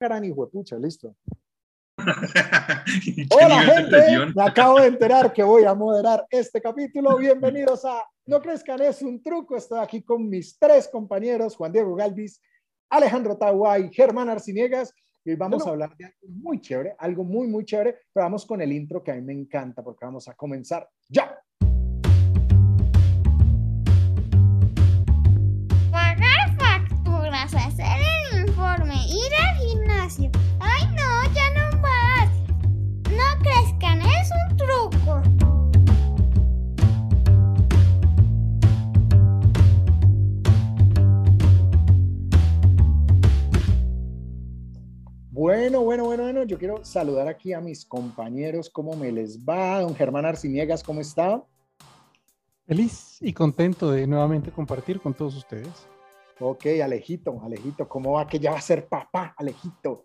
gran hijo de pucha, listo. Hola gente, me acabo de enterar que voy a moderar este capítulo. Bienvenidos a No Crezcan es un truco. Estoy aquí con mis tres compañeros, Juan Diego Galvis, Alejandro Tahuay, Germán Arciniegas. Y hoy vamos a hablar de algo muy chévere, algo muy, muy chévere, pero vamos con el intro que a mí me encanta porque vamos a comenzar ya. Bueno, bueno, bueno, bueno, yo quiero saludar aquí a mis compañeros, ¿cómo me les va? Don Germán Arciniegas, ¿cómo está? Feliz y contento de nuevamente compartir con todos ustedes. Ok, Alejito, Alejito, ¿cómo va que ya va a ser papá, Alejito?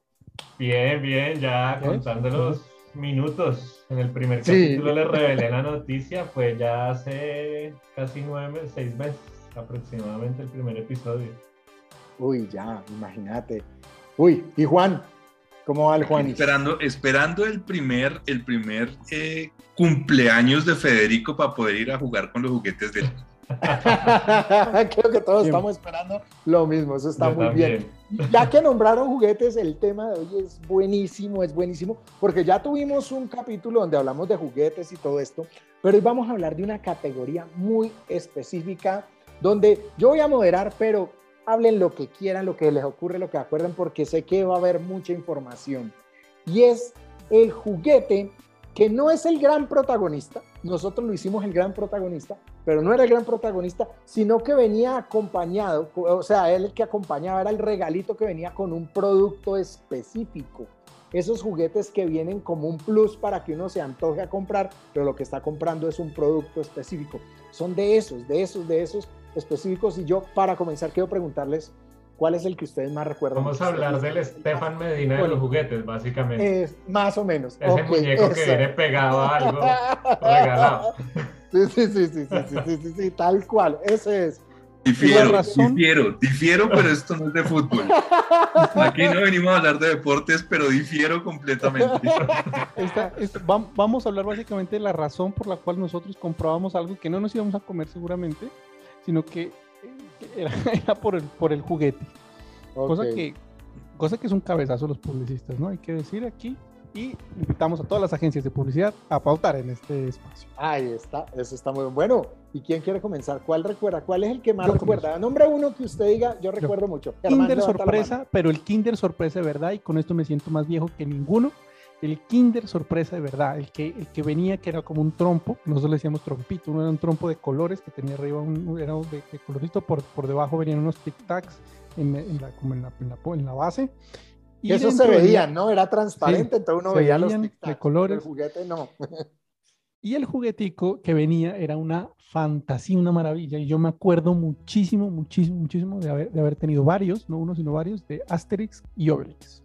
Bien, bien, ya contando los minutos. En el primer Sí. capítulo le revelé la noticia, pues ya hace casi nueve meses, seis meses aproximadamente el primer episodio. Uy, ya, imagínate. Uy, y Juan, ¿cómo va el Juan? Esperando, esperando el primer, el primer eh, cumpleaños de Federico para poder ir a jugar con los juguetes de él. Creo que todos estamos esperando lo mismo, eso está Yo muy bien. Ya que nombraron juguetes, el tema de hoy es buenísimo, es buenísimo, porque ya tuvimos un capítulo donde hablamos de juguetes y todo esto, pero hoy vamos a hablar de una categoría muy específica, donde yo voy a moderar, pero hablen lo que quieran, lo que les ocurre, lo que acuerden, porque sé que va a haber mucha información. Y es el juguete que no es el gran protagonista, nosotros lo hicimos el gran protagonista, pero no era el gran protagonista, sino que venía acompañado, o sea, él que acompañaba era el regalito que venía con un producto específico. Esos juguetes que vienen como un plus para que uno se antoje a comprar, pero lo que está comprando es un producto específico. Son de esos, de esos, de esos específicos y yo para comenzar quiero preguntarles cuál es el que ustedes más recuerdan. Vamos a hablar del Estefan Medina bueno, de los juguetes, básicamente. Es, más o menos. Ese okay, muñeco esa. que viene pegado a algo regalado. Sí, sí, sí, sí, sí, sí, sí, sí, tal cual, ese es. Difiero, difiero, difiero, pero esto no es de fútbol. Aquí no venimos a hablar de deportes, pero difiero completamente. Esta, esta, vamos a hablar básicamente de la razón por la cual nosotros comprábamos algo que no nos íbamos a comer seguramente, sino que eh, era, era por, el, por el juguete. Cosa, Ok. que, cosa que es un cabezazo los publicistas, ¿no? Hay que decir aquí. Y invitamos a todas las agencias de publicidad a pautar en este espacio. Ahí está, eso está muy bueno. ¿Y quién quiere comenzar? ¿Cuál recuerda? ¿Cuál es el que más Yo recuerda? Nombre uno que usted diga, yo recuerdo mucho. Germán, Kinder sorpresa, pero el Kinder sorpresa de verdad, y con esto me siento más viejo que ninguno. El Kinder sorpresa de verdad, el que, el que venía que era como un trompo, nosotros le decíamos trompito, uno era un trompo de colores que tenía arriba un, era de, de colorito, por, por debajo venían unos tic-tacs en, en la, como en la, en la, en la base. Y eso se veía, ¿no? Era transparente, Sí, entonces uno veía los de colores. El juguete no. Y el juguetico que venía era una fantasía, una maravilla. Y yo me acuerdo muchísimo, muchísimo, muchísimo de haber, de haber tenido varios, no uno, sino varios, de Asterix y Obelix.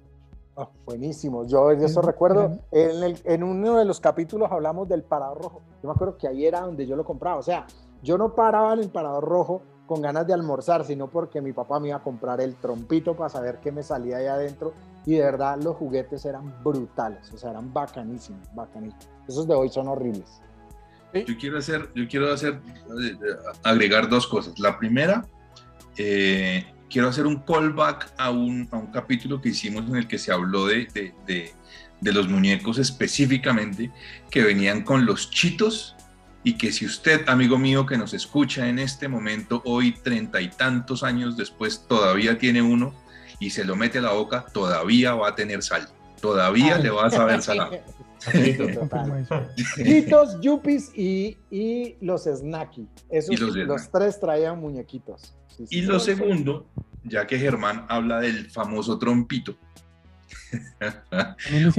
Ah, buenísimo. Yo de eso recuerdo, en, el- en uno de los capítulos hablamos del parador rojo. Yo me acuerdo que ahí era donde yo lo compraba. O sea, yo no paraba en el parador rojo con ganas de almorzar, sino porque mi papá me iba a comprar el trompito para saber qué me salía ahí adentro. Y de verdad los juguetes eran brutales, o sea, eran bacanísimos, bacanísimos. Esos de hoy son horribles. Yo quiero hacer, yo quiero hacer, eh, agregar dos cosas. La primera, eh, quiero hacer un callback a un, a un capítulo que hicimos en el que se habló de, de- de- de los muñecos específicamente que venían con los chitos y que si usted, amigo mío, que nos escucha en este momento, hoy treinta y tantos años después, todavía tiene uno y se lo mete a la boca, todavía va a tener sal. Todavía le va a saber salado. Chitos, Yuppies y, y los Snacky. Esos, Y los tres traían muñequitos. Sí, sí, Y sí. lo segundo, ya que Germán habla del famoso trompito.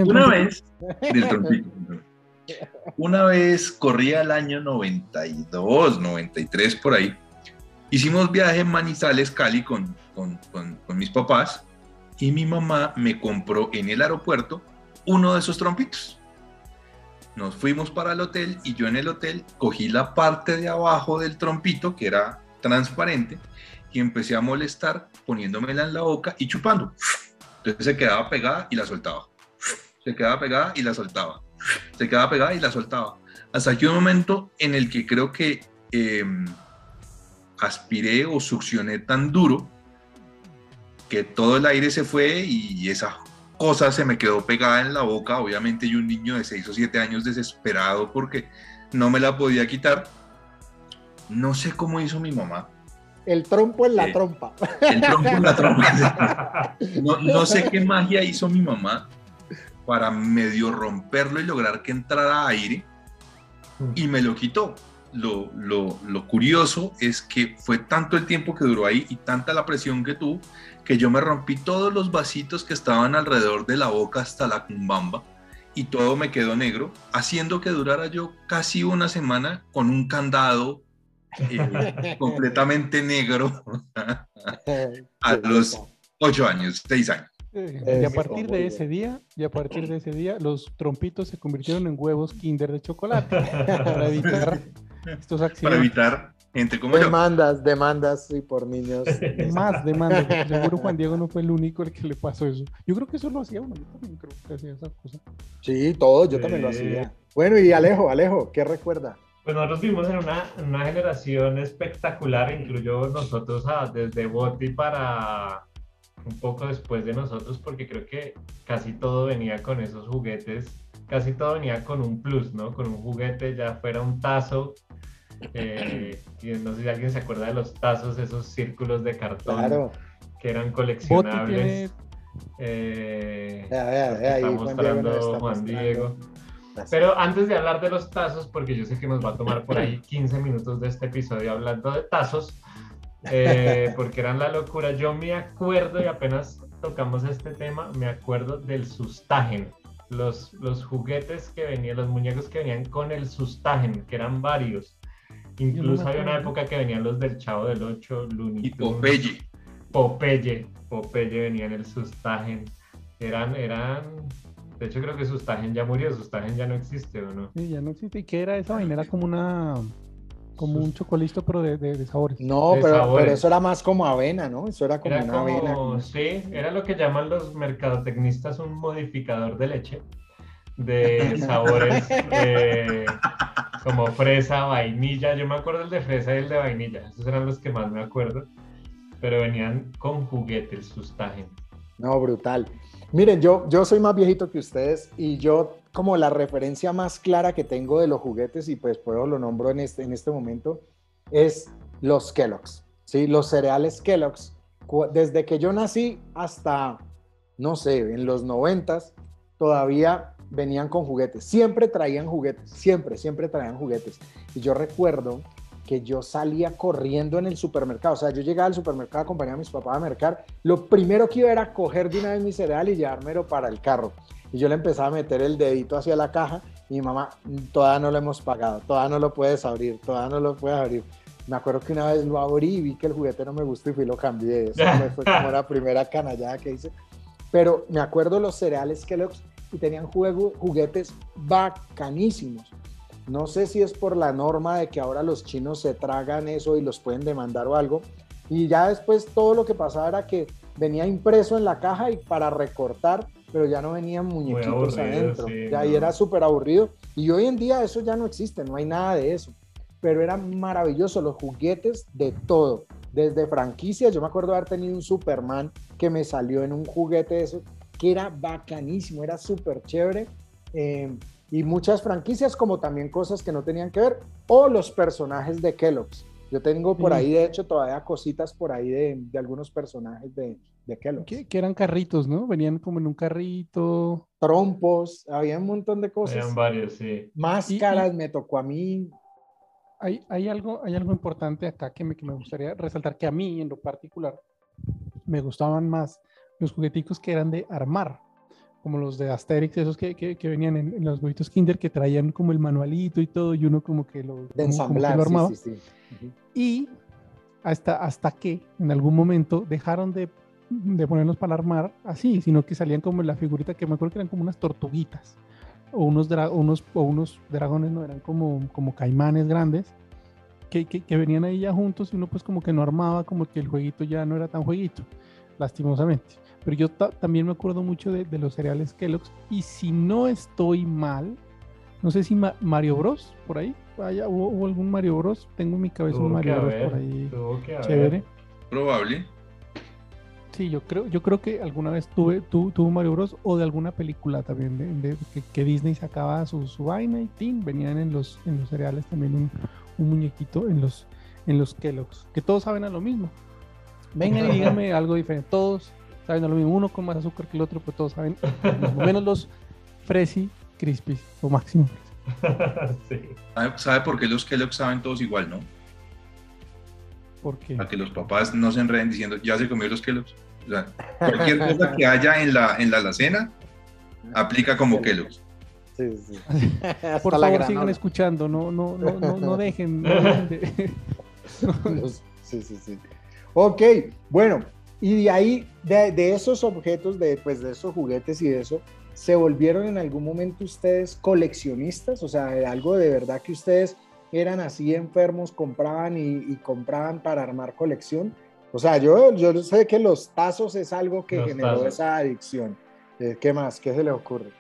Una vez, del trompito. Una vez corría el año 92, 93 por ahí. Hicimos viaje en Manizales, Cali con, con, con- con mis papás y mi mamá me compró en el aeropuerto uno de esos trompitos. Nos fuimos para el hotel y yo en el hotel cogí la parte de abajo del trompito que era transparente y empecé a molestar poniéndomela en la boca y chupando. Entonces se quedaba pegada y la soltaba. Se quedaba pegada y la soltaba. Se quedaba pegada y la soltaba. Hasta que un momento en el que creo que eh, aspiré o succioné tan duro que todo el aire se fue y esa cosa se me quedó pegada en la boca. Obviamente yo un niño de 6 o 7 años desesperado porque no me la podía quitar. No sé cómo hizo mi mamá. El trompo en la Eh, trompa. El trompo en la trompa. No, no sé qué magia hizo mi mamá para medio romperlo y lograr que entrara aire y me lo quitó. Lo, lo, lo curioso es que fue tanto el tiempo que duró ahí y tanta la presión que tuvo que yo me rompí todos los vasitos que estaban alrededor de la boca hasta la cumbamba y todo me quedó negro, haciendo que durara yo casi una semana con un candado eh, completamente negro a los ocho años, seis años. Eh, y a partir de ese día, y a partir de ese día, los trompitos se convirtieron en huevos Kinder de chocolate para evitar estos Para accidentes. evitar como yo. Demandas, demandas, sí, por niños. Más demandas. Seguro Juan Diego no fue el único el que le pasó eso. Yo creo que eso lo hacía uno. Yo también creo que hacía esa cosa. Sí, todos, yo también lo Sí. hacía. Bueno, y Alejo, Alejo, ¿qué recuerda? Pues nosotros vivimos en una, una generación espectacular, incluyó nosotros a- desde Boti para un poco después de nosotros, porque creo que casi todo venía con esos juguetes, casi todo venía con un plus, ¿no? Con un juguete, ya fuera un tazo, eh, y no sé si alguien se acuerda de los tazos, esos círculos de cartón Claro. que eran coleccionables. eh, vea, ahí está Juan Diego nos mostrando Juan. Diego. Pero antes de hablar de los tazos, porque yo sé que nos va a tomar por ahí 15 minutos de este episodio hablando de tazos, eh, porque eran la locura, yo me acuerdo y apenas tocamos este tema, me acuerdo del sustagen. Los, los juguetes que venían, los muñecos que venían con el sustagen, que eran varios. Incluso había una época que venían los del Chavo del Ocho, Looney Y Tunes. Popeye. Popeye, Popeye venía en el Sustagen. Eran, eran, de hecho creo que Sustagen ya murió, Sustagen ya no existe, ¿o no? Sí, ya no existe. ¿Y qué era esa vaina? Era como una. Como un chocolisto, pero de, de- de sabores. No, de pero, sabores. pero eso era más como avena, ¿no? Eso era como Era una avena. sí, era lo que llaman los mercadotecnistas un modificador de leche, de sabores eh, como fresa, vainilla. Yo me acuerdo el de fresa y el de vainilla, esos eran los que más me acuerdo, pero venían con juguetes, Sustagen. No, brutal. Miren, yo, yo soy más viejito que ustedes y yo como la referencia más clara que tengo de los juguetes y pues puedo lo nombro en este, en este momento es los Kellogg's, ¿sí? Los cereales Kellogg's. Desde que yo nací hasta, no sé, en los noventas, todavía venían con juguetes. Siempre traían juguetes, siempre, siempre traían juguetes. Y yo recuerdo que yo salía corriendo en el supermercado. O sea, yo llegaba al supermercado, acompañaba a mis papás a mercar. Lo primero que iba era coger de una vez mi cereal y llevármelo para el carro. Y yo le empezaba a meter el dedito hacia la caja y mi mamá, todavía no lo hemos pagado, todavía no lo puedes abrir, todavía no lo puedes abrir. Me acuerdo que una vez lo abrí y vi que el juguete no me gustó y fui lo cambié. Eso fue como la primera canallada que hice. Pero me acuerdo los cereales Kellogg's y tenían juego- juguetes bacanísimos. No sé si es por la norma de que ahora los chinos se tragan eso y los pueden demandar o algo. Y ya después todo lo que pasaba era que venía impreso en la caja y para recortar, pero ya no venían muñequitos aburrido, adentro. sí, ya ahí no. era súper aburrido. Y hoy en día eso ya no existe, no hay nada de eso. Pero era maravilloso, los juguetes de todo. Desde franquicias, yo me acuerdo haber tenido un Superman que me salió en un juguete de eso, que era bacanísimo, era súper chévere. Eh, y muchas franquicias, como también cosas que no tenían que ver, o los personajes de Kellogg's. Yo tengo por ahí, de hecho, todavía cositas por ahí de, de algunos personajes de, de Kellogg's. Que, que eran carritos, ¿no? Venían como en un carrito. Trompos, había un montón de cosas. Eran varios, sí. Máscaras me tocó a mí. Hay, hay, algo, hay algo importante acá que me, que me gustaría resaltar, que a mí en lo particular me gustaban más los jugueticos que eran de armar, como los de Asterix, esos que, que, que venían en, en los huevitos Kinder, que traían como el manualito y todo, y uno como que lo, De como- como que ensamblar, lo sí, armaba. sí, sí. Ujú. Y hasta, hasta que en algún momento dejaron de, de ponerlos para armar así, sino que salían como la figurita que me acuerdo que eran como unas tortuguitas o unos, unos, o unos dragones, no eran como, como caimanes grandes que, que, que venían ahí ya juntos y uno pues como que no armaba, como que el jueguito ya no era tan jueguito, lastimosamente. Pero yo ta- también me acuerdo mucho de, de los cereales Kellogg's. Y si no estoy mal, no sé si Ma- Mario Bros. por ahí, vaya, hubo, hubo algún Mario Bros. Tengo en mi cabeza un Tuvo Mario Bros. haber, por ahí. Chévere. Probable. Sí, yo creo, yo creo que alguna vez tuve, tu, tuvo Mario Bros. o de alguna película también, de, de- que, que Disney sacaba su, su vaina y tin, venían en los, en los cereales también un, un muñequito en los, en los Kellogg's, que todos saben a lo mismo. Vengan y díganme algo diferente. Todos saben a lo mismo, uno con más azúcar que el otro, pero todos saben menos los Fresi Crispies o Máximo. sí. ¿Sabe, por qué los Kellogg saben todos igual, no? Porque Para que los papás no se enreden diciendo, ya se comió los Kellogg's. O sea, cualquier cosa que haya en la, en la alacena aplica como Kellogg's. Sí, sí. Hasta por favor sigan escuchando, no, no, no, no, no dejen, no dejen de- Los- Sí, sí, sí. Ok, bueno, y de ahí, de, de esos objetos, de, pues, de esos juguetes y de eso, ¿se volvieron en algún momento ustedes coleccionistas? O sea, algo de verdad que ustedes eran así enfermos, compraban y, y compraban para armar colección. O sea, yo, yo sé que los tazos es algo que Los generó tazos. esa adicción. Eh, ¿Qué más? ¿Qué se le ocurre?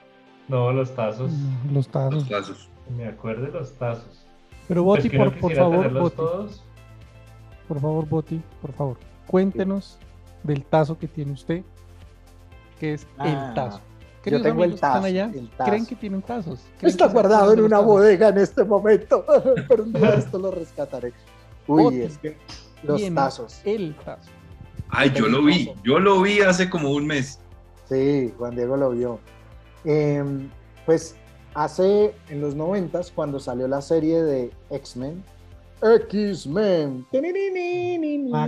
No, los tazos. los Los tazos. tazos. Me acuerdo de los tazos. Pero Pues Boti, no por, por favor, Boti, todos. por favor, Boti, por favor, cuéntenos del tazo que tiene usted, que es Ah, el tazo. yo tengo el tazo, allá, el tazo. creen que tienen tazos. Está guardado en una los tazos. bodega en este momento, pero un día esto lo rescataré. Uy, es que los tiene tazos. El tazo. Ay, yo lo vi, yo lo vi hace como un mes. Sí, Juan Diego lo vio. Em, pues hace en los noventas, cuando salió la serie de X-Men, X-Men. Está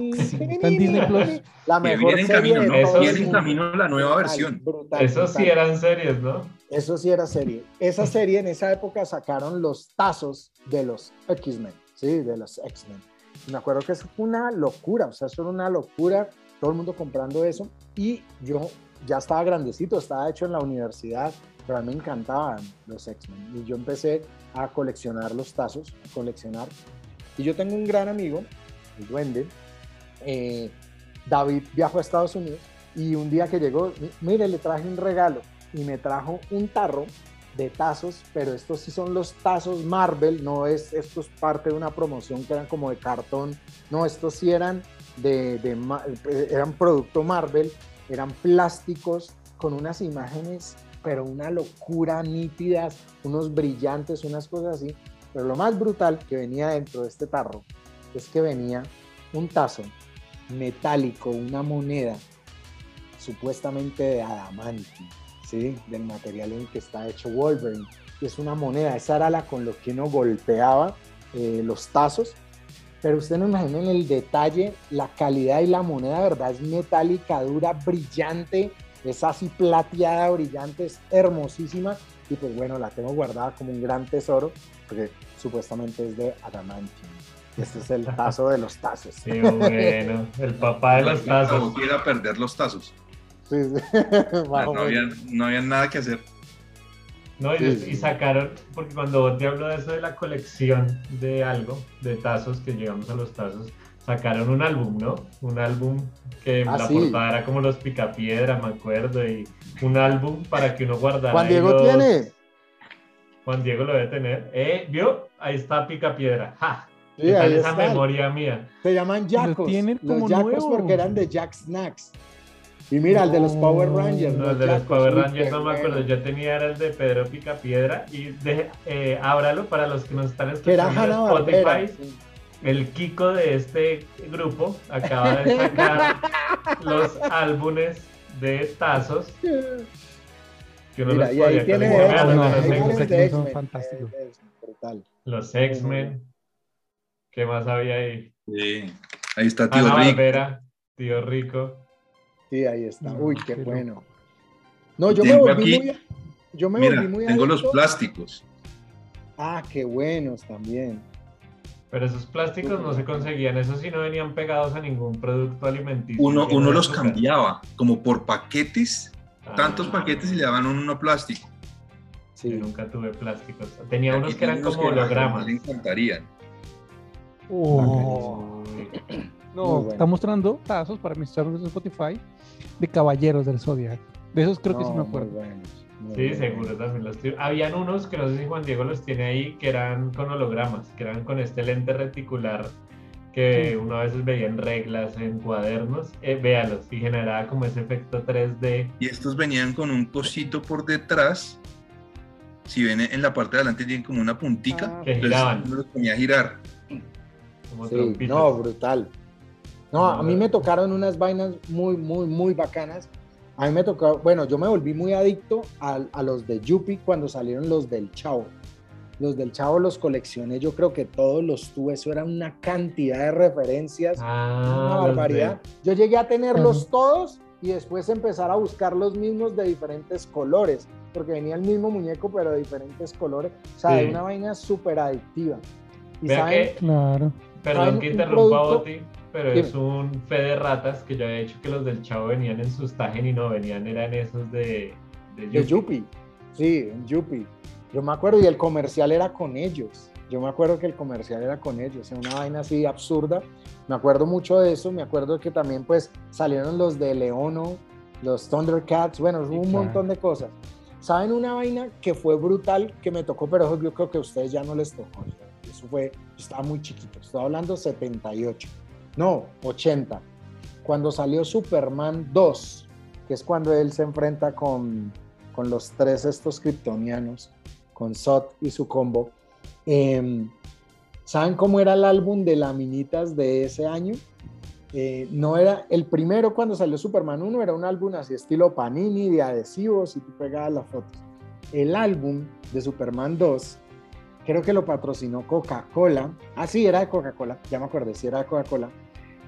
en Disney Plus. la mejor viene en serie camino, de ¿no? Eso Viene en camino la nueva Brutal, versión. brutal, Esos sí brutal. eran series, ¿no? Eso sí era serie. Esa serie en esa época sacaron los tazos de los X-Men, ¿sí? De los X-Men. Me acuerdo que eso fue una locura, o sea, eso era una locura, todo el mundo comprando eso. Y yo ya estaba grandecito, estaba hecho en la universidad, pero a mí me encantaban los X-Men. Y yo empecé a coleccionar los tazos, a coleccionar. Y yo tengo un gran amigo, el Duende. eh, David viajó a Estados Unidos y un día que llegó, "Mi- mire, le traje un regalo y me trajo un tarro de tazos, pero estos sí son los tazos Marvel, no es, esto es parte de una promoción que eran como de cartón, no, estos sí eran de, eran producto Marvel, eran plásticos con unas imágenes, pero una locura nítidas, unos brillantes, unas cosas así, pero lo más brutal que venía dentro de este tarro es que venía un tazo metálico, una moneda supuestamente de adamantio, ¿sí? Del material en que está hecho Wolverine. Y es una moneda, esa era la con lo que uno golpeaba eh, los tazos. Pero usted no imaginen el detalle, la calidad y la moneda, ¿verdad? Es metálica, dura, brillante, es así plateada, brillante, es hermosísima. Y pues bueno, la tengo guardada como un gran tesoro, porque supuestamente es de adamantio. Este es el tazo de los tazos. Sí, bueno. El papá de los tazos. boquilla era perder los tazos. Sí, sí. No, había, no nada que hacer. No, y, Sí, des- sí. y sacaron, porque cuando te hablo de eso de la colección de algo, de tazos, que llegamos a los tazos, sacaron un álbum, ¿no? Un álbum que Ah, la sí. portada era como los picapiedra, me acuerdo, y un álbum para que uno guardara. Juan Diego los- tiene. Juan Diego lo debe tener. ¿Eh? ¿Vio? Ahí está picapiedra. ¡Ja! Sí, ¿Qué tal ahí esa está. memoria mía? Se llaman Yacos. tienen Los como Yacos nuevo. porque eran de Jack Snacks. Y mira, el de los Power Rangers. No, el de los Power Rangers no me acuerdo. Yo tenía era el de Pedro Picapiedra. Y de, eh, ábralo para los que nos están Que era escuchando Barbera. Spotify. El Kiko de este grupo acaba de sacar los álbumes de tazos. Que uno Mira, los y ahí podía tiene X-Men, ¿no? no, los X-Men, fantásticos. eh, es brutal. Los X-Men. ¿Qué más había ahí? Sí. Ahí está tío Ana Rick. Barbera, tío Rico. Sí, ahí está. Uy, qué bueno. No, yo me volví aquí- muy. Yo me Mira, volví muy tengo los plásticos. Ah, qué buenos también. Pero esos plásticos no se conseguían, esos sí no venían pegados a ningún producto alimenticio. Uno, uno los cambiaba, como por paquetes, Ah, tantos paquetes y le daban uno plástico. Sí. Yo nunca tuve plásticos. Tenía unos que eran unos como que hologramas. Le encantarían. Oh, No, bueno. está mostrando tazos para mis de Spotify de Caballeros del Zodiaco. De esos creo que sí me acuerdo. Sí, seguro también los tiene. Habían unos que no sé si Juan Diego los tiene ahí, que eran con hologramas, que eran con este lente reticular que Sí. uno a veces veía en reglas, en cuadernos. Eh, véalos, y generaba como ese efecto 3D. Y estos venían con un cosito por detrás. Si ven en la parte de adelante tienen como una puntica. Ah, Que giraban. uno los ponía a girar. Como Sí, no, brutal. No, a mí me tocaron unas vainas muy, muy, muy bacanas. A mí me tocó, bueno, yo me volví muy adicto a, a los de Yupi cuando salieron los del Chavo. Los del Chavo los coleccioné, yo creo que todos los tuve, eso era una cantidad de referencias, Ah, una barbaridad. Yo llegué a tenerlos todos y después empezar a buscar los mismos de diferentes colores, porque venía el mismo muñeco pero de diferentes colores. O sea, Sí. de una vaina súper adictiva. Y Vea saben, que, Claro. perdón ¿saben que interrumpa producto? Boti, pero es un fe de ratas que yo había dicho que los del Chavo venían en sus Tajen y no venían, eran esos de, de De Yupi. Sí, en Yupi. Yo me acuerdo y el comercial era con ellos. Yo me acuerdo que el comercial era con ellos, una vaina así absurda. Me acuerdo mucho de eso, me acuerdo que también pues salieron los de Leono, los Thundercats, bueno, Sí, un claro. montón de cosas. ¿Saben una vaina que fue brutal, que me tocó, pero yo creo que a ustedes ya no les tocó? Eso fue, yo estaba muy chiquito, estaba hablando 78, no, 80. Cuando salió Superman 2, que es cuando él se enfrenta con, con los tres estos kryptonianos, con Sot y su combo. Em, ¿Saben cómo era el álbum de laminitas de ese año? Eh, no era el primero cuando salió Superman 1, era un álbum así estilo Panini, de adhesivos y tú pegabas las fotos. El álbum de Superman 2, creo que lo patrocinó Coca-Cola. Ah, sí, era de Coca-Cola, ya me acordé, sí era de Coca-Cola.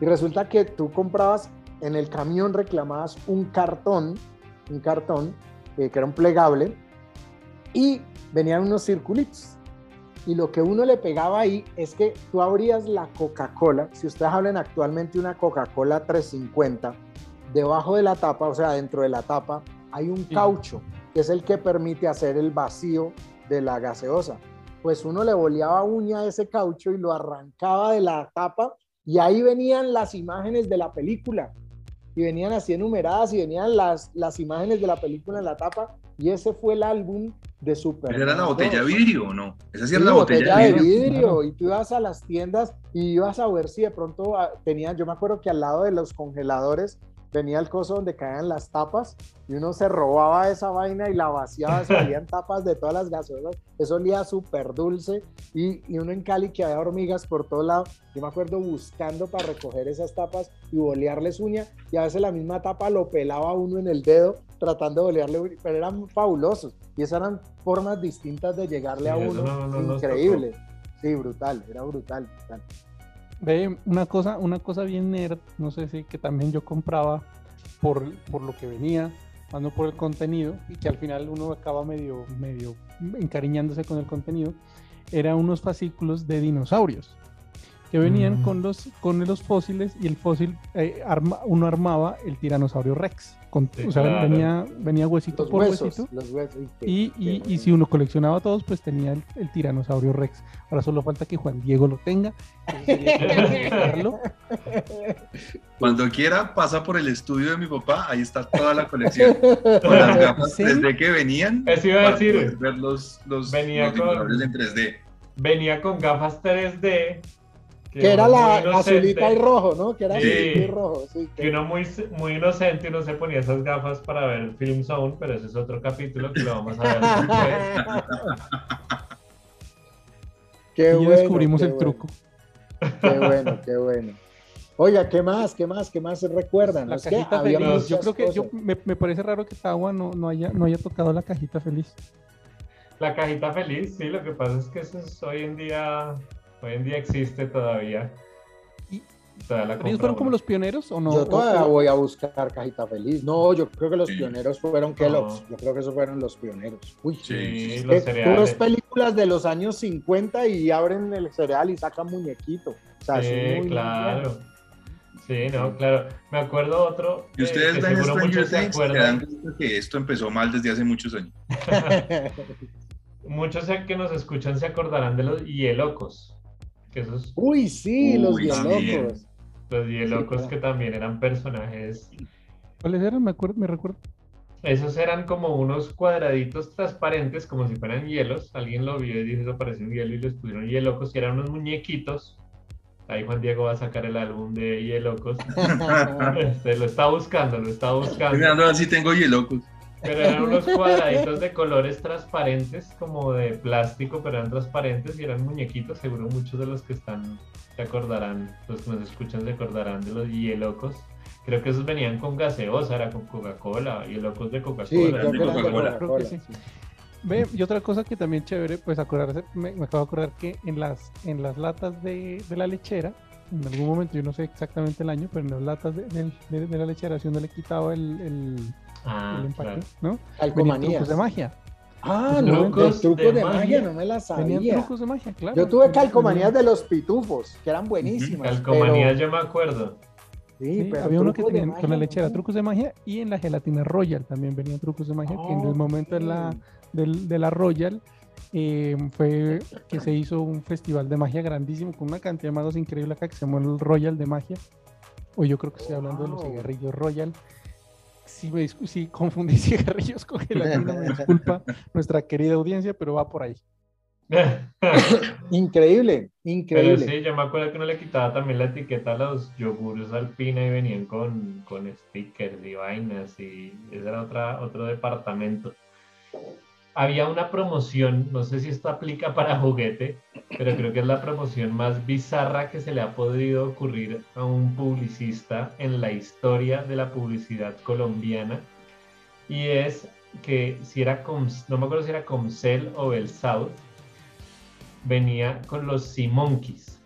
Y resulta que tú comprabas en el camión, reclamabas un cartón, un cartón eh, que era un plegable, y venían unos circulitos. Y lo que uno le pegaba ahí es que tú abrías la Coca-Cola, si ustedes hablan actualmente una Coca-Cola 350, debajo de la tapa, o sea, dentro de la tapa, hay un Sí. caucho, que es el que permite hacer el vacío de la gaseosa. Pues uno le boleaba uña a ese caucho y lo arrancaba de la tapa y ahí venían las imágenes de la película. Y venían así enumeradas y venían las, las imágenes de la película en la tapa. Y ese fue el álbum de. ¿Esa era la botella 2. de vidrio o no? Esa sí Sí, era la botella, de vidrio. Y tú ibas a las tiendas y ibas a ver si de pronto ah, tenían, yo me acuerdo que al lado de los congeladores venía el coso donde caían las tapas y uno se robaba esa vaina y la vaciaba, salían tapas de todas las gaseosas, eso olía súper dulce y, y uno en Cali que había hormigas por todo lado, yo me acuerdo buscando para recoger esas tapas y bolearles uña y a veces la misma tapa lo pelaba uno en el dedo tratando de bolearle pero eran fabulosos y esas eran formas distintas de llegarle Sí, a uno, no- no nos increíble. Sí, brutal, era brutal, brutal. Ve, una cosa, una cosa bien nerd, no sé si que también yo compraba por, por lo que venía, más no por el contenido, y que al final uno acaba medio, medio encariñándose con el contenido, eran unos fascículos de dinosaurios que venían Mm. con, los, con los fósiles y el fósil, eh, arma- uno armaba el tiranosaurio rex. Con, Sí, o sea, claro. venía, venía huesito Los por huesos, huesito. los huesos. qué- Y, si uno coleccionaba todos, pues tenía el, el tiranosaurio Rex. Ahora solo falta que Juan Diego lo tenga. Cuando quiera, pasa por el estudio de mi papá, ahí está toda la colección. Con las gafas ¿Sí? 3D que venían. Eso iba a decir. ver los, los, Venía los con- dinosaurios en 3D. Venía con gafas 3D. Que era la azulita y rojo, ¿no? Que era Sí. azulita y rojo, sí. Que uno muy, muy inocente uno se ponía esas gafas para ver Film Zone, pero ese es otro capítulo que lo vamos a ver después. Qué y bueno, descubrimos qué el bueno, truco. Qué bueno, qué bueno. Oiga, ¿qué más? ¿Qué más? ¿Qué más se recuerdan? La Es cajita había feliz. Yo creo que yo, me, me parece raro que Tawa no, no, haya, no haya tocado la cajita feliz. La cajita feliz, sí, lo que pasa es que eso es hoy en día, hoy en día existe todavía. Y- Todavía la ¿Pero ellos fueron como los pioneros o no? Yo todavía voy a buscar cajita feliz. No, yo creo que los Sí. pioneros fueron Kellogg's. Yo creo que esos fueron los pioneros. Uy, Sí, los cereales. películas de los años 50 y abren el cereal y sacan muñequito. O sea, Sí, es muy claro. Sí, no, claro. Me acuerdo otro. Y eh, ustedes ven seguro Stranger muchos se Things, se dan cuenta que esto empezó mal desde hace muchos años. Muchos que nos escuchan se acordarán de los hielocos. Que esos Uy, sí, los Uy, bien también. locos. Los hielocos que también eran personajes. ¿Cuáles eran? Me acuerdo, me recuerdo. Esos eran como unos cuadraditos transparentes, como si fueran hielos. Alguien lo vio y dijo, eso parece un hielo y les pusieron hielocos, y eran unos muñequitos. Ahí Juan Diego va a sacar el álbum de hielocos. Este, lo está buscando, lo está buscando. Mirando así tengo hielocos. Pero eran unos cuadraditos de colores transparentes, como de plástico, pero eran transparentes y eran muñequitos. Seguro muchos de los que están se acordarán, los que nos escuchan se acordarán de los hielocos. Creo que esos venían con gaseosa, era con Coca-Cola, hielocos de Sí, Coca-Cola. eran de Coca-Cola. Sí. sí. Ve, y otra cosa que también chévere, pues acordarse, me, me acabo de acordar que en las, en las latas de, de la lechera, en algún momento, yo no sé exactamente el año, pero en las latas de, de- de la lechera, si uno le quitaba el, el, Ah, el empaque, claro. ¿no? Venían Calcomanías. trucos de magia. Ah, Trucos no, los trucos de, de magia. magia. no me las Venían sabía. trucos de magia, claro. Yo tuve Venían- calcomanías de los pitufos, que eran buenísimas. Calcomanías, yo me acuerdo. pero- sí, Sí, pero había uno que trucos tenía con la lechera trucos de magia y en la gelatina Royal también venían trucos de magia que en el momento de la, de la Royal eh, fue que se hizo un festival de magia grandísimo con una cantidad de magos increíble acá que se llamó el Royal de magia. O yo creo que estoy hablando de los cigarrillos Royal. Si, me si confundí cigarrillos con gelatina, me disculpa nuestra querida audiencia, pero va por ahí. Increíble, Pero increíble. sí, yo me acuerdo que uno le quitaba también la etiqueta a los yogures alpina y venían con, con stickers y vainas y ese era otra, otro departamento. Había una promoción, no sé si esto aplica para juguete, pero creo que es la promoción más bizarra que se le ha podido ocurrir a un publicista en la historia de la publicidad colombiana. Y es que si era, Com- no me acuerdo si era Comcel o el South, venía con los Simonkeys.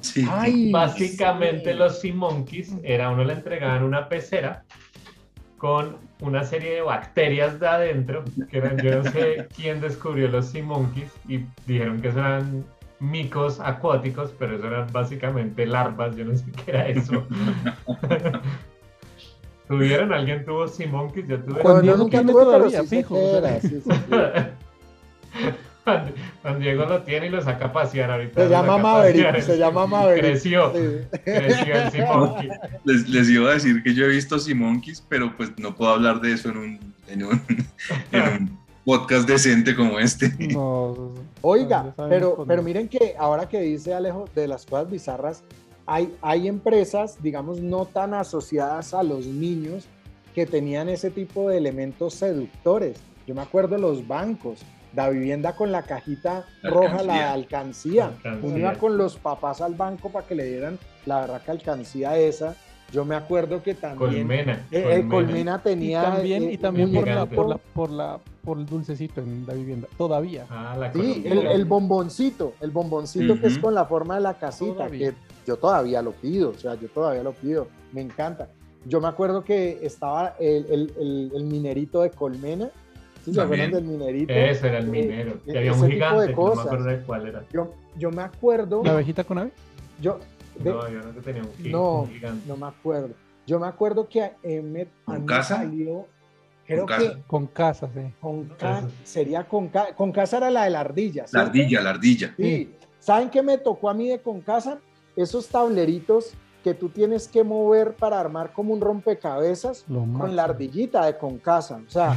Sí. Ay, Básicamente sí. los Simonkeys era uno le entregaban una pecera con una serie de bacterias de adentro, que eran, yo no sé quién descubrió los Simonkeys y dijeron que eran micos acuáticos, pero eso eran básicamente larvas, yo no sé qué era eso. ¿Tuvieron? ¿Alguien tuvo Simonkeys? Yo tuve. Cuando Diego nunca tuve, pero todavía, sí fijo, sea. era, sí, sí, Juan Diego lo tiene y lo saca a pasear ahorita. Se llama Maverick, pasear. se llama Maverick. Creció, Sí. creció el. Les, les iba a decir que yo he visto Simonkeys, pero pues no puedo hablar de eso en un, en un, en un podcast decente como este. No, Oiga, pero, pero miren que ahora que dice Alejo de las cosas bizarras, hay, hay empresas, digamos, no tan asociadas a los niños que tenían ese tipo de elementos seductores. Yo me acuerdo de los bancos, la vivienda con la cajita La roja, la alcancía. Alcancía. Uno iba con los papás al banco para que le dieran la verdad que alcancía esa. Yo me acuerdo que también Colmena. eh, eh, Colmena Y tenía... también, eh, y también por, la, muñequito. por, la, por, la, por el dulcecito en la vivienda. Todavía. Ah, la Sí, el, bomboncito, el bomboncito que es con la forma de la casita, Todavía. que yo todavía lo pido, o sea, yo todavía lo pido, me encanta. Yo me acuerdo que estaba el, el- el- el minerito de Colmena, ¿sí se También. acuerdan del minerito? Ese era el Eh, minero. Y eh, había ese un tipo de gigante, no me acuerdo de cuál era. Yo, yo me acuerdo, La abejita con ave. yo, de- No, yo no que tenía un, gi- no, un gigante. no me acuerdo. Yo me acuerdo que eh, me, a ¿Con mí casa? salió, creo ¿Con que casa? Con casas, sí. con ca- Eso. sería con, ca- con casa era la de la ardilla. La ardilla, la ardilla. Sí. ¿Saben qué me tocó a mí de Concasa? Esos tableritos que tú tienes que mover para armar como un rompecabezas Lo con la ardillita de Concasa. O sea,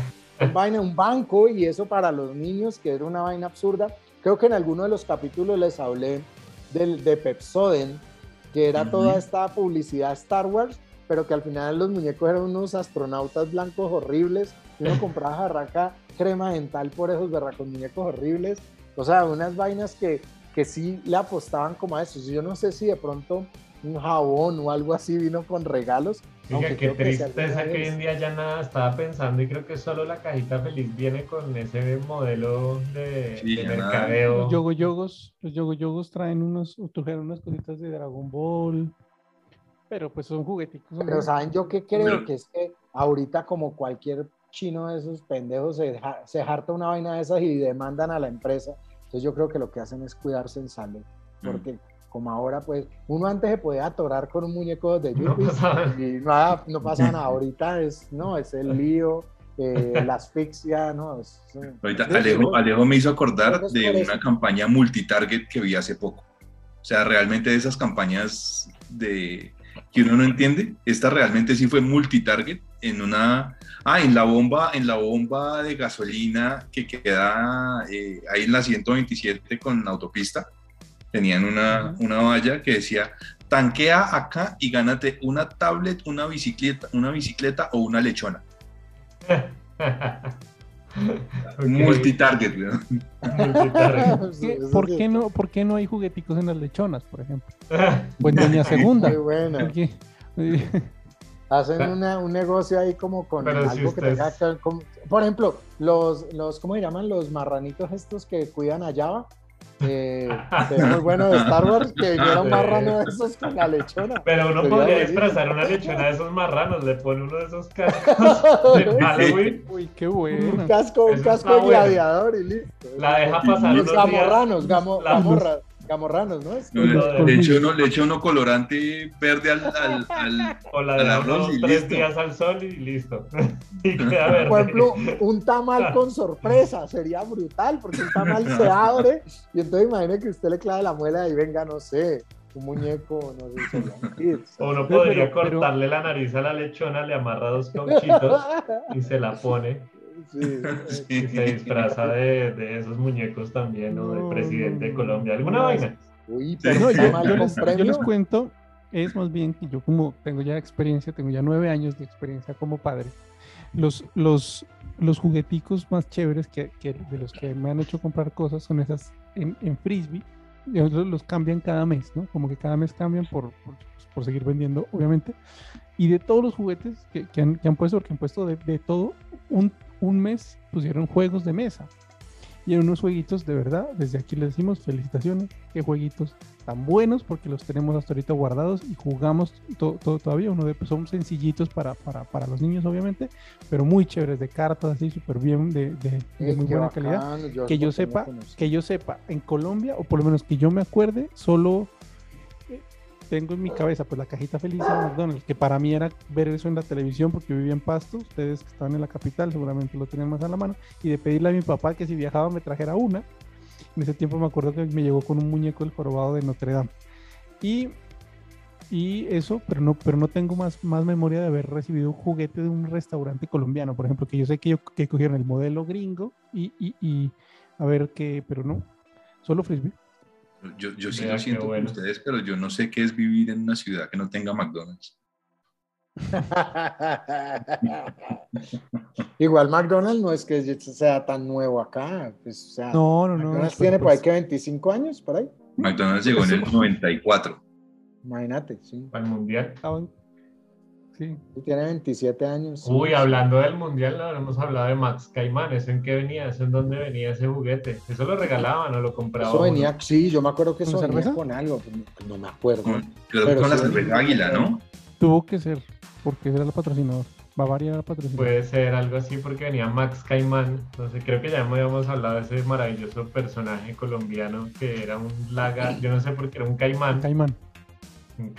vaina, un banco y eso para los niños, que era una vaina absurda. Creo que en alguno de los capítulos les hablé del, de Pepsoden, que era Ujú. toda esta publicidad Star Wars, pero que al final los muñecos eran unos astronautas blancos horribles. Y uno compraba jarraca crema dental por esos berracos muñecos horribles. O sea, unas vainas que, que sí le apostaban como a eso. Yo no sé si de pronto un jabón o algo así vino con regalos. Oiga, qué creo que sí tristeza que hoy en día ya nada estaba pensando y creo que solo la cajita feliz viene con ese modelo de, Sí, mercadeo. Los yogo yogos, los yogo yogos traen unos, trajeron unas cositas de Dragon Ball. Pero pues son jugueticos. Pero ¿saben yo qué creo? Que es que ahorita como cualquier chino de esos pendejos se, se harta una vaina de esas y demandan a la empresa. Entonces yo creo que lo que hacen es cuidarse en salud. Mm. Como ahora pues uno antes se podía atorar con un muñeco de No Yuppies pasaba. y nada, no pasa nada. Ahorita es, no, es el lío, eh, la asfixia, no, es... Ahorita Alejo. Alejo me hizo acordar de por eso. una campaña multitarget que vi hace poco. O sea, realmente de esas campañas de que uno no entiende. Esta realmente sí fue multitarget en una, ah, en la bomba, en la bomba de gasolina que queda eh, ahí en la 127 con la autopista. Tenían una, una valla que decía tanquea acá y gánate una tablet, una bicicleta, una bicicleta o una lechona. Ok. Multitarget, ¿no? Multitarget. ¿Qué- ¿Por qué, no, ¿Por qué no hay jugueticos en las lechonas, por ejemplo? O en Doña Segunda. Muy. Eh, Hacen una- un negocio ahí como con Pero si algo que ustedes- tenga que ver con- Por ejemplo, los, los, ¿cómo se llaman? Los marranitos estos que cuidan a Java. Eh, muy bueno de Star Wars, que viniera un marrano de esos con la lechona. Pero uno Sería podría disfrazar una lechona de esos marranos, le pone uno de esos cascos de Halloween, Uy, qué Un bueno. casco, un Eso casco de bueno. gladiador y listo. la deja pasar Los unos días. gamorranos, gamo- la- gamorra- gamorranos, ¿no? Es No, de- le, echo uno, le echo uno colorante verde al, al- al- O la al deja arroz y tres listo. días al sol y listo. y queda verde. Por ejemplo, un tamal con sorpresa sería brutal, porque un tamal se abre y entonces imagine que usted le clave la muela y venga, no sé, un muñeco, no sé, hit. O uno Pero- podría pero- cortarle la nariz a la lechona, le amarra dos cauchitos y se la pone Sí, y Sí. se disfraza de, de esos muñecos también, o del No, presidente de no, Colombia. ¿Alguna no, vaina? Uy, pero No, yo, les, yo les cuento, es más bien que yo como tengo ya experiencia, tengo ya nueve años de experiencia como padre, los, los, los jugueticos más chéveres que, que de los que me han hecho comprar cosas son esas en, en frisbee, y los, los cambian cada mes, ¿no? Como que cada mes cambian por, por, pues, por seguir vendiendo, obviamente. Y de todos los juguetes que, que han, que han puesto, porque han puesto de, de todo, un, un mes pusieron juegos de mesa. Y en unos jueguitos, de verdad, desde aquí les decimos felicitaciones, qué jueguitos tan buenos, porque los tenemos hasta ahorita guardados y jugamos to- to- todavía. Uno de pues, son sencillitos para, para, para los niños, obviamente, pero muy chéveres, de cartas, así, súper bien, de, de- de muy buena calidad. yo Que yo sepa, que yo sepa, en Colombia, o por lo menos que yo me acuerde, solo tengo en mi cabeza pues la cajita feliz de McDonald's, que para mí era ver eso en la televisión porque yo vivía en Pasto, ustedes que estaban en la capital seguramente lo tenían más a la mano, y de pedirle a mi papá que si viajaba me trajera una. En ese tiempo me acuerdo que me llegó con un muñeco del jorobado de Notre Dame. Y, y eso, pero no, pero no tengo más, más memoria de haber recibido un juguete de un restaurante colombiano, por ejemplo, que yo sé que, yo, que cogieron el modelo gringo y, y, y a ver qué, pero no, solo frisbee. Yo, yo sí lo siento bueno. por ustedes, pero yo no sé qué es vivir en una ciudad que no tenga McDonald's. Igual McDonald's no es que sea tan nuevo acá. Pues, o sea, No, no, no. McDonald's pues, tiene por ahí pues, que 25 años, por ahí. McDonald's llegó en el 94. Imagínate, sí. Para el mundial. Sí. Y Tiene 27 años. Uy, hablando del mundial, no hemos hablado de Max Caimán. ¿Eso en qué venía? ¿Eso en dónde venía ese juguete? ¿Eso lo regalaban o lo compraba? Eso uno? venía, sí, yo me acuerdo que eso ¿Con venía cerveza? con algo, pero no, me acuerdo. Con, creo que Pero con la sí. cerveza águila, ¿no? Tuvo que ser, porque era el patrocinador. Bavaria era el patrocinador. Puede ser algo así porque venía Max Caimán. No sé, creo que ya habíamos hablado de ese maravilloso personaje colombiano que era un lagar. Yo no sé por qué era un caimán. Caimán.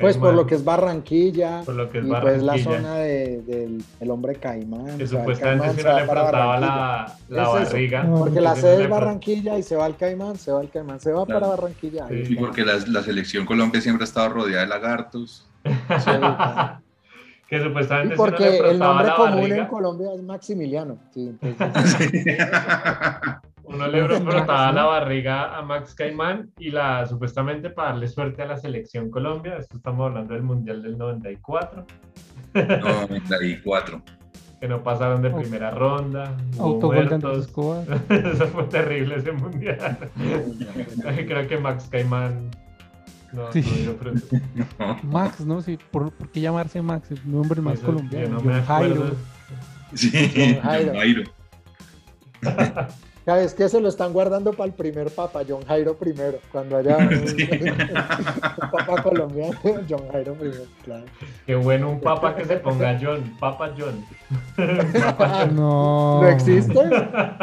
Pues por lo que es Barranquilla, por lo que es y pues la Barranquilla. zona de- del el hombre caimán. Que supuestamente Caimán, si va le Barranquilla. la, la Es barriga. No, Porque la sede es Barranquilla y se va al Caimán, se va al Caimán, se va Claro. para Barranquilla. Sí, Y porque la, la selección Colombia siempre ha estado rodeada de lagartos. Que Y supuestamente si uno le porque el nombre la común barriga, en Colombia es Maximiliano. Sí, entonces, uno le frotaba la barriga a Max Caimán y la supuestamente para darle suerte a la selección Colombia. Esto estamos hablando del Mundial del 94, 94. que no pasaron de primera ronda. Autogol de. Eso fue terrible ese mundial. Creo que Max Caimán no, Sí. no dio fruto. Max, ¿no? Sí, ¿por, por qué llamarse Max? El nombre más Eso, colombiano. yo no me Jairo. acuerdo. Sí, Jairo. John. Cada vez que se lo están guardando para el primer papa, John Jairo primero, cuando haya un, Sí. un papa colombiano, John Jairo primero, claro. Qué bueno un papa que se ponga John, Papa John. Papa John. No. ¿No existe?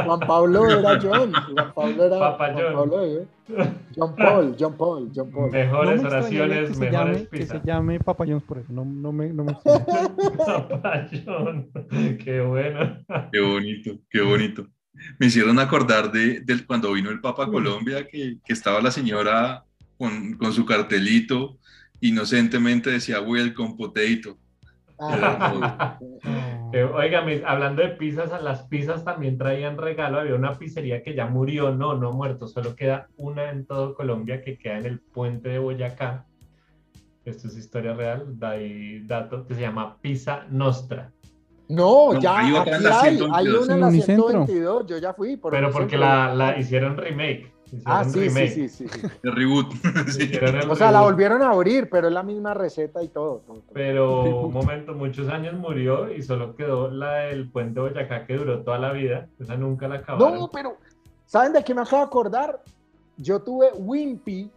Juan Pablo era John, Juan Pablo era Papa Juan John. Pablo, ¿eh? John Paul, John Paul, John Paul. No me Mejores oraciones, que se, mejores llame, que se llame Papa John's por eso. No, no me, no me. Papa John. Qué bueno. Qué bonito, qué bonito. Me hicieron acordar de, cuando vino el Papa a Colombia, que, que estaba la señora con, con su cartelito inocentemente decía welcome potato. Ah, Eh, Oiga, hablando de pizzas, las pizzas también traían regalo. Había una pizzería que ya murió, no, no ha muerto, solo queda una en todo Colombia que queda en el puente de Boyacá. Esto es historia real, da ahí dato, que se llama Pizza Nostra. No, No, ya hay aquí otra en la hay, hay 122. una en la En Unicentro. 122, yo ya fui. por Pero porque la, la hicieron remake. Hicieron Ah, sí, sí, remake. sí, sí, sí. El reboot. Sí. Hicieron el O sea, la volvieron a abrir, pero es la misma receta y todo. Pero un momento, muchos años murió y solo quedó la del puente Boyacá que duró toda la vida. Esa nunca la acabaron. No, pero ¿saben de qué me acabo de acordar? Yo tuve Wimpy.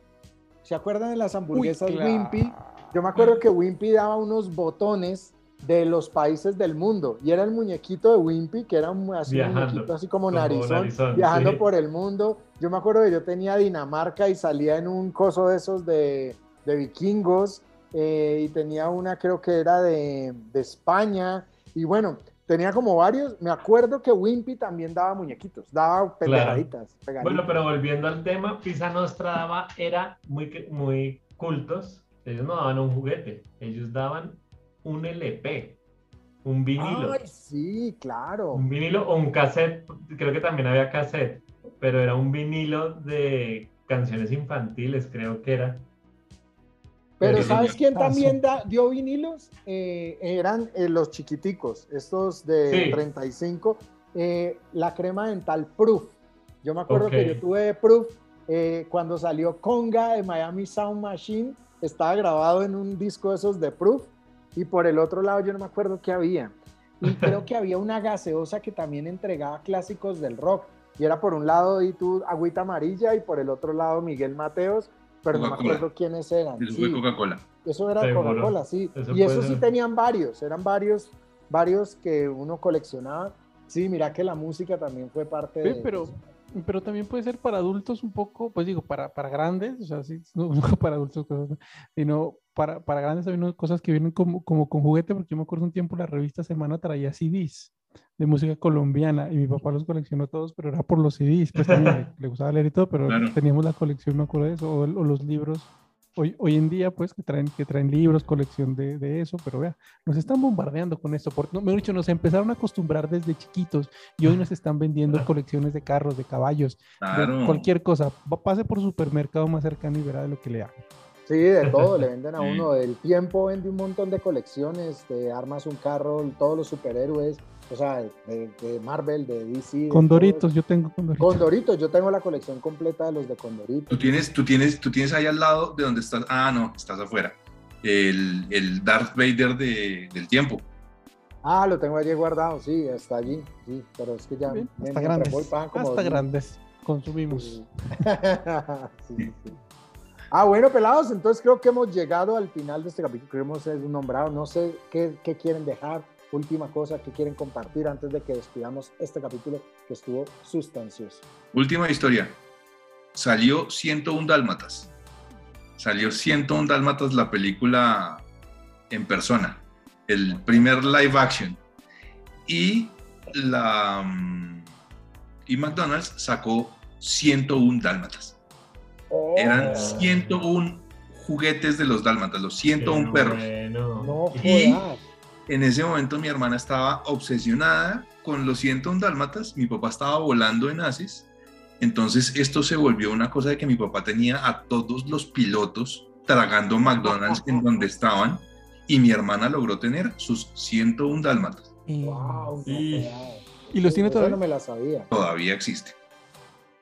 ¿Se acuerdan de las hamburguesas claro. Wimpy? Yo me acuerdo que Wimpy daba unos botones de los países del mundo y era el muñequito de Wimpy que era un, así, un muñequito así como, como narizón, narizón, viajando sí. por el mundo. Yo me acuerdo que yo tenía Dinamarca y salía en un coso de esos de, de vikingos eh, y tenía una creo que era de, de España y bueno, tenía como varios. Me acuerdo que Wimpy también daba muñequitos, daba pegaditas. Bueno, pero volviendo al tema, Pizza Nostra daba, era muy, muy cultos. Ellos no daban un juguete, ellos daban un LP, un vinilo. Ay, sí, claro. Un vinilo o un cassette, creo que también había cassette, pero era un vinilo de canciones infantiles, creo que era. Pero ¿sabes quién Paso. también da- dio vinilos? Eh, eran eh, los chiquiticos, estos de Sí. 35, eh, la crema dental Proof. Yo me acuerdo que yo tuve Proof eh, cuando salió Conga de Miami Sound Machine, estaba grabado en un disco de esos de Proof, y por el otro lado yo no me acuerdo qué había. Y creo que había una gaseosa que también entregaba clásicos del rock. Y era por un lado y tú Agüita Amarilla y por el otro lado Miguel Mateos, pero no me acuerdo quiénes eran. Eso Sí. fue Coca-Cola. Eso era. Coca-Cola, sí. Eso y eso sí ser. tenían varios, eran varios, varios que uno coleccionaba. Sí, mira que la música también fue parte Sí, de pero, eso. pero también puede ser para adultos un poco, pues digo, para, para grandes, o sea, sí, no, para adultos, sino para, para grandes hay unas cosas que vienen como, como con juguete, porque yo me acuerdo un tiempo la revista Semana traía CDs de música colombiana y mi papá los coleccionó todos, pero era por los CDs, pues también le, gustaba leer y todo, pero Claro. teníamos la colección, me acuerdo de eso, o, o los libros. Hoy, hoy en día, pues, que traen, que traen libros, colección de, de eso, pero vea, nos están bombardeando con esto. Por, no, mejor dicho, nos empezaron a acostumbrar desde chiquitos y hoy nos están vendiendo colecciones de carros, de caballos, de Claro. cualquier cosa. Pase por su supermercado más cercano y verá de lo que le da. Sí, de todo, le venden a uno. Del tiempo vende un montón de colecciones, de armas un carro, todos los superhéroes, o sea, de, de Marvel, de DC. de Condoritos, yo tengo condoritos. Condoritos, yo tengo la colección completa de los de Condoritos. Tú tienes, tú, tienes, tú tienes ahí al lado de donde estás. Ah, no, estás afuera. El, el Darth Vader de- del tiempo. Ah, lo tengo allí guardado, sí, está allí, sí, pero es que ya Bien, me- hasta grandes. el pan como Hasta dos- grandes. Consumimos. Sí, sí. Ah, bueno, pelados, entonces creo que hemos llegado al final de este capítulo, que hemos eh, nombrado, no sé qué, qué quieren dejar, última cosa que quieren compartir antes de que despidamos este capítulo que estuvo sustancioso. Última historia. Salió 101 Dálmatas. Salió 101 Dálmatas la película en persona. El primer live action. Y la mm, y McDonald's sacó 101 Dálmatas. Eran 101 juguetes de los Dálmatas, los 101 Qué perros. bueno. No Y-. En ese momento mi hermana estaba obsesionada con los 101 dálmatas, mi papá estaba volando en Asis, entonces esto se volvió una cosa de que mi papá tenía a todos los pilotos tragando McDonald's en donde estaban y mi hermana logró tener sus 101 dálmatas. Y, Wow, no Y- y los tiene todavía. no me la sabía. Todavía existe.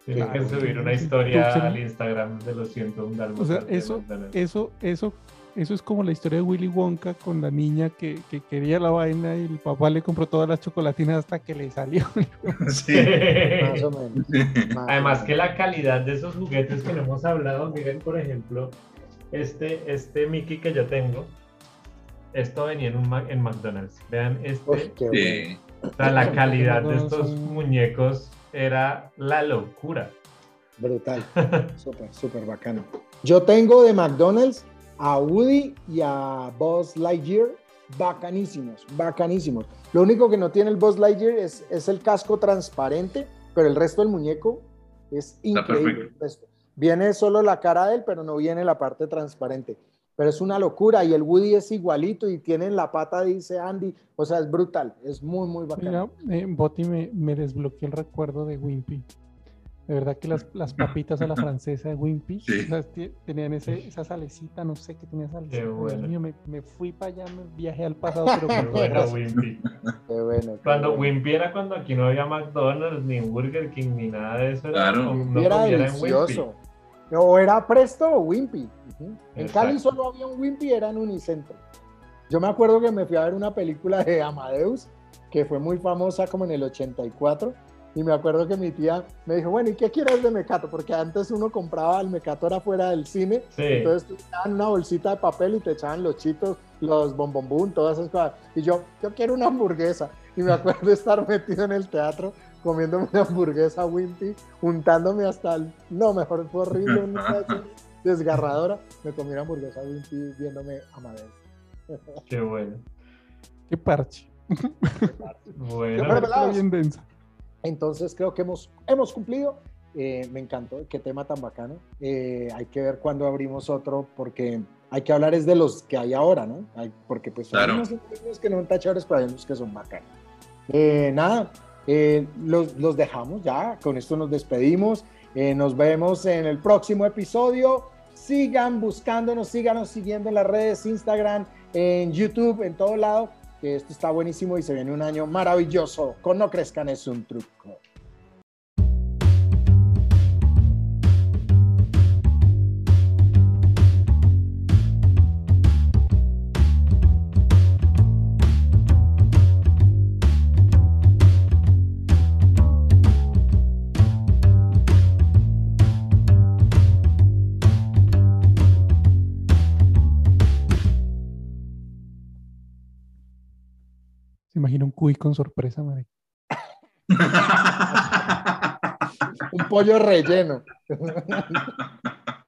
Tienen que Claro. subir una historia sí. al Instagram de los 101 dálmatas O sea, de eso, eso, eso, eso es como la historia de Willy Wonka con la niña que, que quería la vaina y el papá le compró todas las chocolatinas hasta que le salió. Sí. Más o menos. más Además que la calidad de esos juguetes que no hemos hablado, miren por ejemplo, este, este Mickey que yo tengo, esto venía en, un, en McDonald's. Vean, este, Uf, qué bueno. O sea, la calidad de estos muñecos era la locura. Brutal. Súper, súper bacano. Yo tengo de McDonald's a Woody y a Buzz Lightyear. Bacanísimos, bacanísimos. Lo único que no tiene el Buzz Lightyear es, es el casco transparente, pero el resto del muñeco es increíble. Viene solo la cara de él, pero no viene la parte transparente. Pero es una locura y el Woody es igualito y tiene en la pata, dice Andy, o sea, es brutal, es muy, muy bacano. Mira, eh, Boti me, me desbloqueó el recuerdo de Wimpy. De verdad que las, las papitas a la francesa de Wimpy Sí. o sea, ti- tenían ese, esa salecita, no sé qué tenía salecita. Dios bueno. mío, me, me fui para allá, me viajé al pasado, pero Qué bueno. Wimpy. Qué bueno. qué Cuando bueno. Wimpy era cuando aquí no había McDonald's, ni Burger King, ni nada de eso. Era Claro. como no era comiera en Wimpy. O era Presto o Wimpy. En. Cali solo había un Wimpy, era en Unicentro. Yo me acuerdo que me fui a ver una película de Amadeus, que fue muy famosa como en el 84. Y me acuerdo que mi tía me dijo, bueno, ¿y qué quieres de mecato? Porque antes uno compraba el mecato era fuera del cine. Sí. Entonces te daban una bolsita de papel y te echaban los chitos, los bombombún, todas esas cosas. Y yo, yo quiero una hamburguesa. Y me acuerdo de estar metido en el teatro comiéndome una hamburguesa Wimpy, untándome hasta el... No, mejor fue horrible, una desgarradora. Me comí una hamburguesa Wimpy viéndome a Madrid. Qué bueno. Qué parche. Bueno, Pero, Pero pelados. bien densa. Entonces creo que hemos, hemos cumplido. Eh, me encantó, qué tema tan bacano. Eh, hay que ver cuándo abrimos otro, porque hay que hablar es de los que hay ahora, ¿no? Hay- porque pues hay Claro. unos individuos que no son tan chéveres, pero hay unos que son bacanos. Eh, nada, eh, los, los dejamos ya, con esto nos despedimos. Eh, nos vemos en el próximo episodio. Sigan buscándonos, síganos siguiendo en las redes, Instagram, en YouTube, en todo lado, que esto está buenísimo y se viene un año maravilloso. Con No Crezcan es un truco. Se imagina un cuy con sorpresa, madre. Un pollo relleno.